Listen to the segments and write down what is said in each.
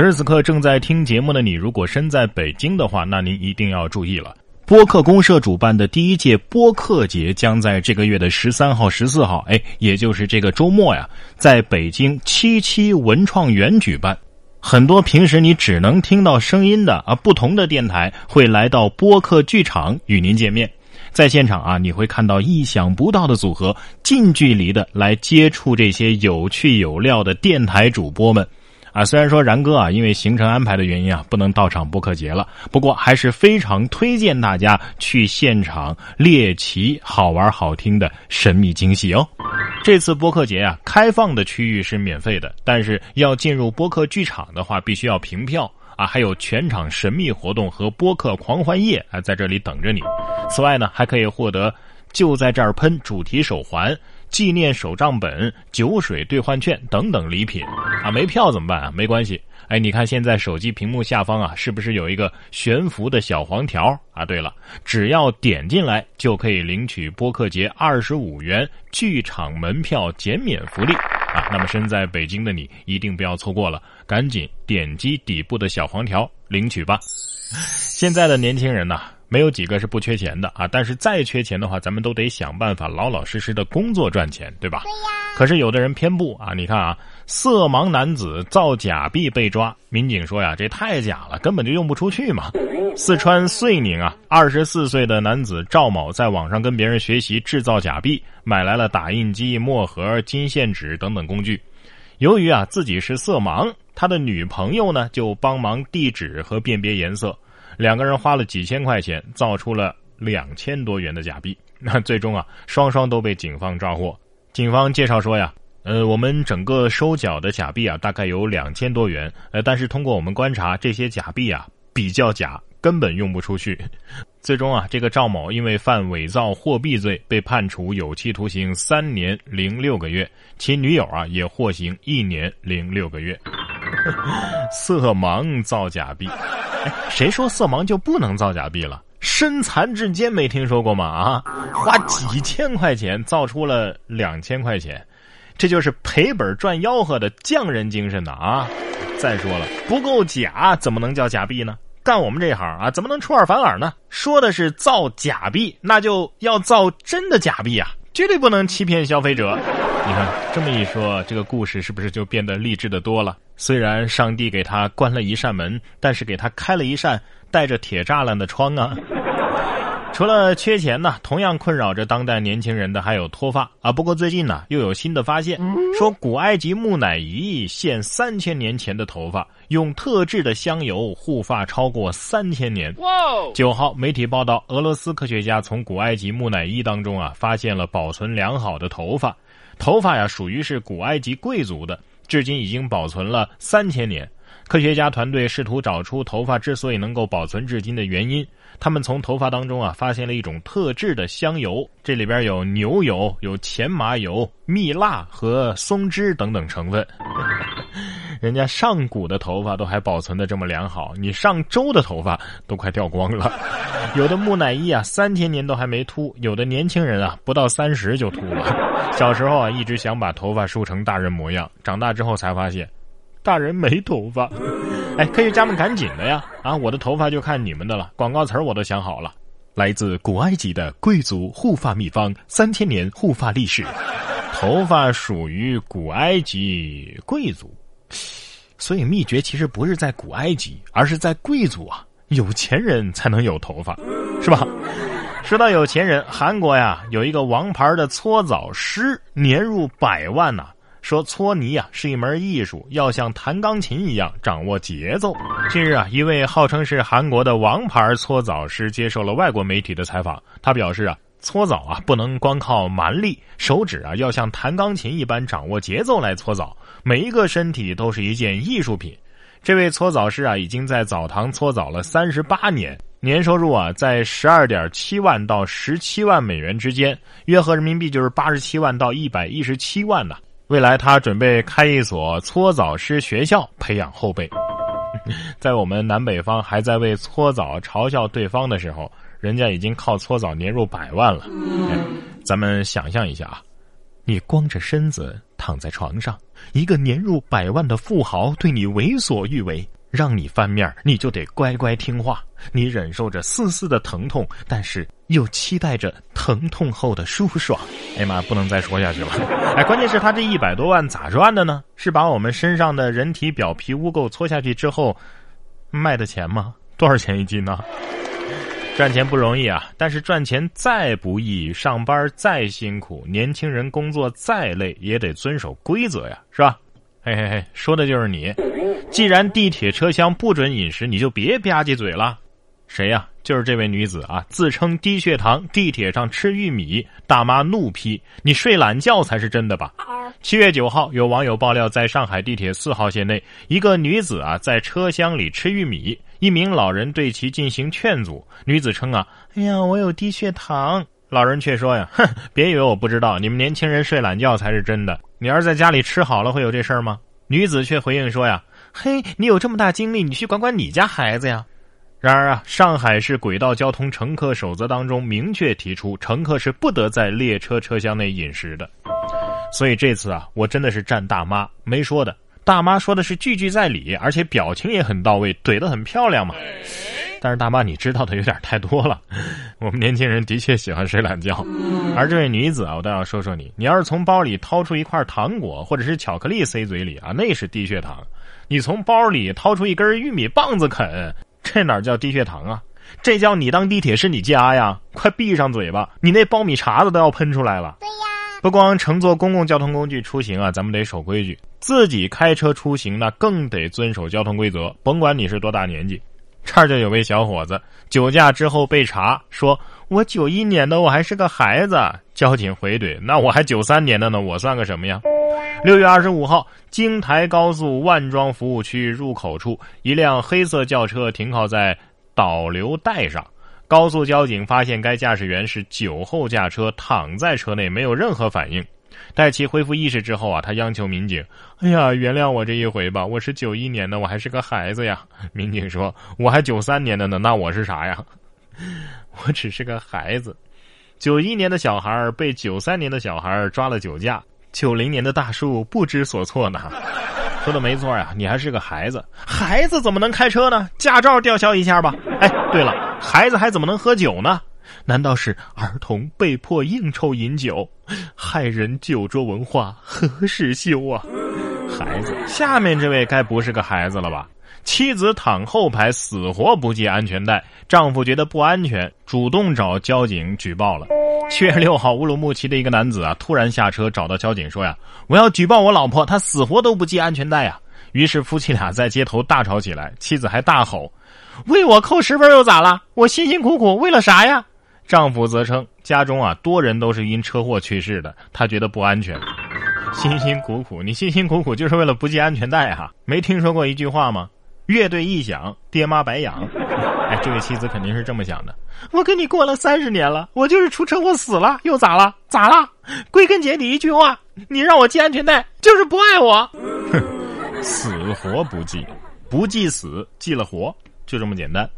此时此刻正在听节目的你，如果身在北京的话，那您一定要注意了。播客公社主办的第一届播客节将在这个月的十三号、十四号，哎，也就是这个周末呀，在北京七七文创园举办。很多平时你只能听到声音的啊，不同的电台会来到播客剧场与您见面。在现场啊，你会看到意想不到的组合，近距离的来接触这些有趣有料的电台主播们。啊，虽然说然哥啊，因为行程安排的原因啊，不能到场播客节了，不过还是非常推荐大家去现场猎奇好玩好听的神秘惊喜哦。这次播客节啊，开放的区域是免费的，但是要进入播客剧场的话，必须要凭票啊。还有全场神秘活动和播客狂欢夜啊，在这里等着你。此外呢，还可以获得就在这儿喷主题手环。纪念手账本、酒水兑换券等等礼品啊，没票怎么办啊？没关系，哎，你看现在手机屏幕下方啊，是不是有一个悬浮的小黄条啊？对了，只要点进来就可以领取播客节二十五元剧场门票减免福利啊！那么身在北京的你一定不要错过了，赶紧点击底部的小黄条领取吧。现在的年轻人呢？没有几个是不缺钱的啊！但是再缺钱的话，咱们都得想办法老老实实的工作赚钱，对吧？对呀。可是有的人偏不啊！你看啊，色盲男子造假币被抓，民警说呀，这太假了，根本就用不出去嘛。四川遂宁啊，二十四岁的男子赵某在网上跟别人学习制造假币，买来了打印机、墨盒、金线纸等等工具。由于啊自己是色盲，他的女朋友呢就帮忙递纸和辨别颜色。两个人花了几千块钱造出了两千多元的假币，那最终啊，双双都被警方抓获。警方介绍说呀，呃，我们整个收缴的假币啊，大概有两千多元，呃，但是通过我们观察，这些假币啊比较假，根本用不出去。最终啊，这个赵某因为犯伪造货币罪，被判处有期徒刑三年零六个月，其女友啊也获刑一年零六个月。色盲造假币。谁说色盲就不能造假币了？身残志坚没听说过吗？啊，花几千块钱造出了两千块钱，这就是赔本赚吆喝的匠人精神呢！啊，再说了，不够假怎么能叫假币呢？干我们这行啊，怎么能出尔反尔呢？说的是造假币，那就要造真的假币啊，绝对不能欺骗消费者。你看这么一说，这个故事是不是就变得励志的多了？虽然上帝给他关了一扇门，但是给他开了一扇带着铁栅栏的窗啊！除了缺钱呢，同样困扰着当代年轻人的还有脱发啊。不过最近呢，又有新的发现，说古埃及木乃伊现三千年前的头发，用特制的香油护发超过三千年。九号媒体报道，俄罗斯科学家从古埃及木乃伊当中啊，发现了保存良好的头发，头发呀属于是古埃及贵族的。至今已经保存了三千年，科学家团队试图找出头发之所以能够保存至今的原因。他们从头发当中啊发现了一种特制的香油，这里边有牛油、有前麻油、蜜蜡和松脂等等成分。人家上古的头发都还保存的这么良好，你上周的头发都快掉光了。有的木乃伊啊，三千年都还没秃；有的年轻人啊，不到三十就秃了。小时候啊，一直想把头发梳成大人模样，长大之后才发现，大人没头发。哎，科学家们赶紧的呀！啊，我的头发就看你们的了。广告词我都想好了，来自古埃及的贵族护发秘方，三千年护发历史。头发属于古埃及贵族。所以秘诀其实不是在古埃及，而是在贵族啊，有钱人才能有头发，是吧？说到有钱人，韩国呀有一个王牌的搓澡师，年入百万呐。说搓泥呀是一门艺术，要像弹钢琴一样掌握节奏。近日啊，一位号称是韩国的王牌搓澡师接受了外国媒体的采访，他表示啊。搓澡啊，不能光靠蛮力，手指啊要像弹钢琴一般掌握节奏来搓澡。每一个身体都是一件艺术品。这位搓澡师啊，已经在澡堂搓澡了三十八年，年收入啊在十二点七万到十七万美元之间，约合人民币就是八十七万到一百一十七万呢。未来他准备开一所搓澡师学校，培养后辈。在我们南北方还在为搓澡嘲笑对方的时候。人家已经靠搓澡年入百万了，咱们想象一下啊，你光着身子躺在床上，一个年入百万的富豪对你为所欲为，让你翻面你就得乖乖听话。你忍受着丝丝的疼痛，但是又期待着疼痛后的舒爽。哎呀妈，不能再说下去了。哎，关键是他这一百多万咋赚的呢？是把我们身上的人体表皮污垢搓下去之后卖的钱吗？多少钱一斤呢？赚钱不容易啊，但是赚钱再不易，上班再辛苦，年轻人工作再累，也得遵守规则呀，是吧？嘿嘿嘿，说的就是你。既然地铁车厢不准饮食，你就别吧唧嘴了。谁呀？就是这位女子啊，自称低血糖，地铁上吃玉米，大妈怒批：“你睡懒觉才是真的吧？”七月九号，有网友爆料，在上海地铁四号线内，一个女子啊在车厢里吃玉米。一名老人对其进行劝阻，女子称啊，哎呀，我有低血糖。老人却说呀，哼，别以为我不知道，你们年轻人睡懒觉才是真的。你要是在家里吃好了，会有这事儿吗？女子却回应说呀，嘿，你有这么大精力，你去管管你家孩子呀。然而啊，上海市轨道交通乘客守则当中明确提出，乘客是不得在列车车厢内饮食的。所以这次啊，我真的是站大妈没说的。大妈说的是句句在理，而且表情也很到位，怼得很漂亮嘛。但是大妈，你知道的有点太多了。我们年轻人的确喜欢睡懒觉，而这位女子啊，我倒要说说你。你要是从包里掏出一块糖果或者是巧克力塞嘴里啊，那是低血糖；你从包里掏出一根玉米棒子啃，这哪叫低血糖啊？这叫你当地铁是你家呀！快闭上嘴巴，你那苞米碴子都要喷出来了。对呀，不光乘坐公共交通工具出行啊，咱们得守规矩。自己开车出行那更得遵守交通规则，甭管你是多大年纪。这儿就有位小伙子酒驾之后被查，说我九一年的，我还是个孩子。交警回怼：那我还九三年的呢，我算个什么呀？六月二十五号，京台高速万庄服务区入口处，一辆黑色轿车停靠在导流带上，高速交警发现该驾驶员是酒后驾车，躺在车内没有任何反应。待其恢复意识之后啊，他央求民警：“哎呀，原谅我这一回吧，我是九一年的，我还是个孩子呀。”民警说：“我还九三年的呢，那我是啥呀？我只是个孩子。九一年的小孩被九三年的小孩抓了酒驾，九零年的大叔不知所措呢。”说的没错呀，你还是个孩子，孩子怎么能开车呢？驾照吊销一下吧。哎，对了，孩子还怎么能喝酒呢？难道是儿童被迫应酬饮酒，害人酒桌文化何时休啊？孩子，下面这位该不是个孩子了吧？妻子躺后排死活不系安全带，丈夫觉得不安全，主动找交警举报了。七月六号，乌鲁木齐的一个男子啊，突然下车找到交警说呀：“我要举报我老婆，她死活都不系安全带呀！”于是夫妻俩在街头大吵起来，妻子还大吼：“为我扣十分又咋了？我辛辛苦苦为了啥呀？”丈夫则称，家中啊多人都是因车祸去世的，他觉得不安全。辛辛苦苦，你辛辛苦苦就是为了不系安全带哈？没听说过一句话吗？乐队一响，爹妈白养。哎，这位妻子肯定是这么想的。我跟你过了三十年了，我就是出车祸死了，又咋了？咋了？归根结底一句话，你让我系安全带，就是不爱我。哼，死活不系，不系死，系了活，就这么简单。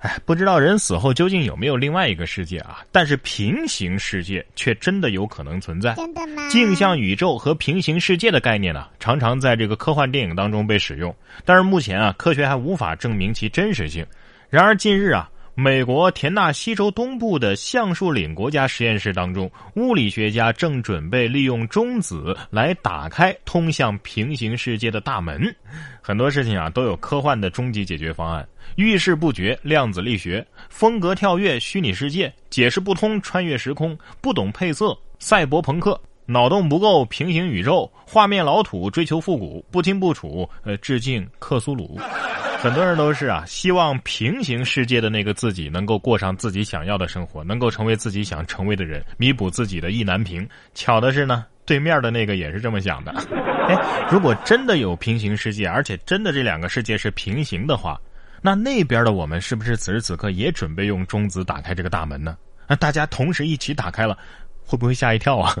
哎，不知道人死后究竟有没有另外一个世界啊？但是平行世界却真的有可能存在。真的吗？镜像宇宙和平行世界的概念呢，常常在这个科幻电影当中被使用，但是目前啊，科学还无法证明其真实性。然而近日啊。美国田纳西州东部的橡树岭国家实验室当中，物理学家正准备利用中子来打开通向平行世界的大门。很多事情啊，都有科幻的终极解决方案：遇事不决，量子力学；风格跳跃，虚拟世界；解释不通，穿越时空；不懂配色，赛博朋克；脑洞不够，平行宇宙；画面老土，追求复古；不清不楚，呃，致敬克苏鲁。很多人都是啊，希望平行世界的那个自己能够过上自己想要的生活，能够成为自己想成为的人，弥补自己的意难平。巧的是呢，对面的那个也是这么想的。哎，如果真的有平行世界，而且真的这两个世界是平行的话，那那边的我们是不是此时此刻也准备用中子打开这个大门呢？那大家同时一起打开了，会不会吓一跳啊？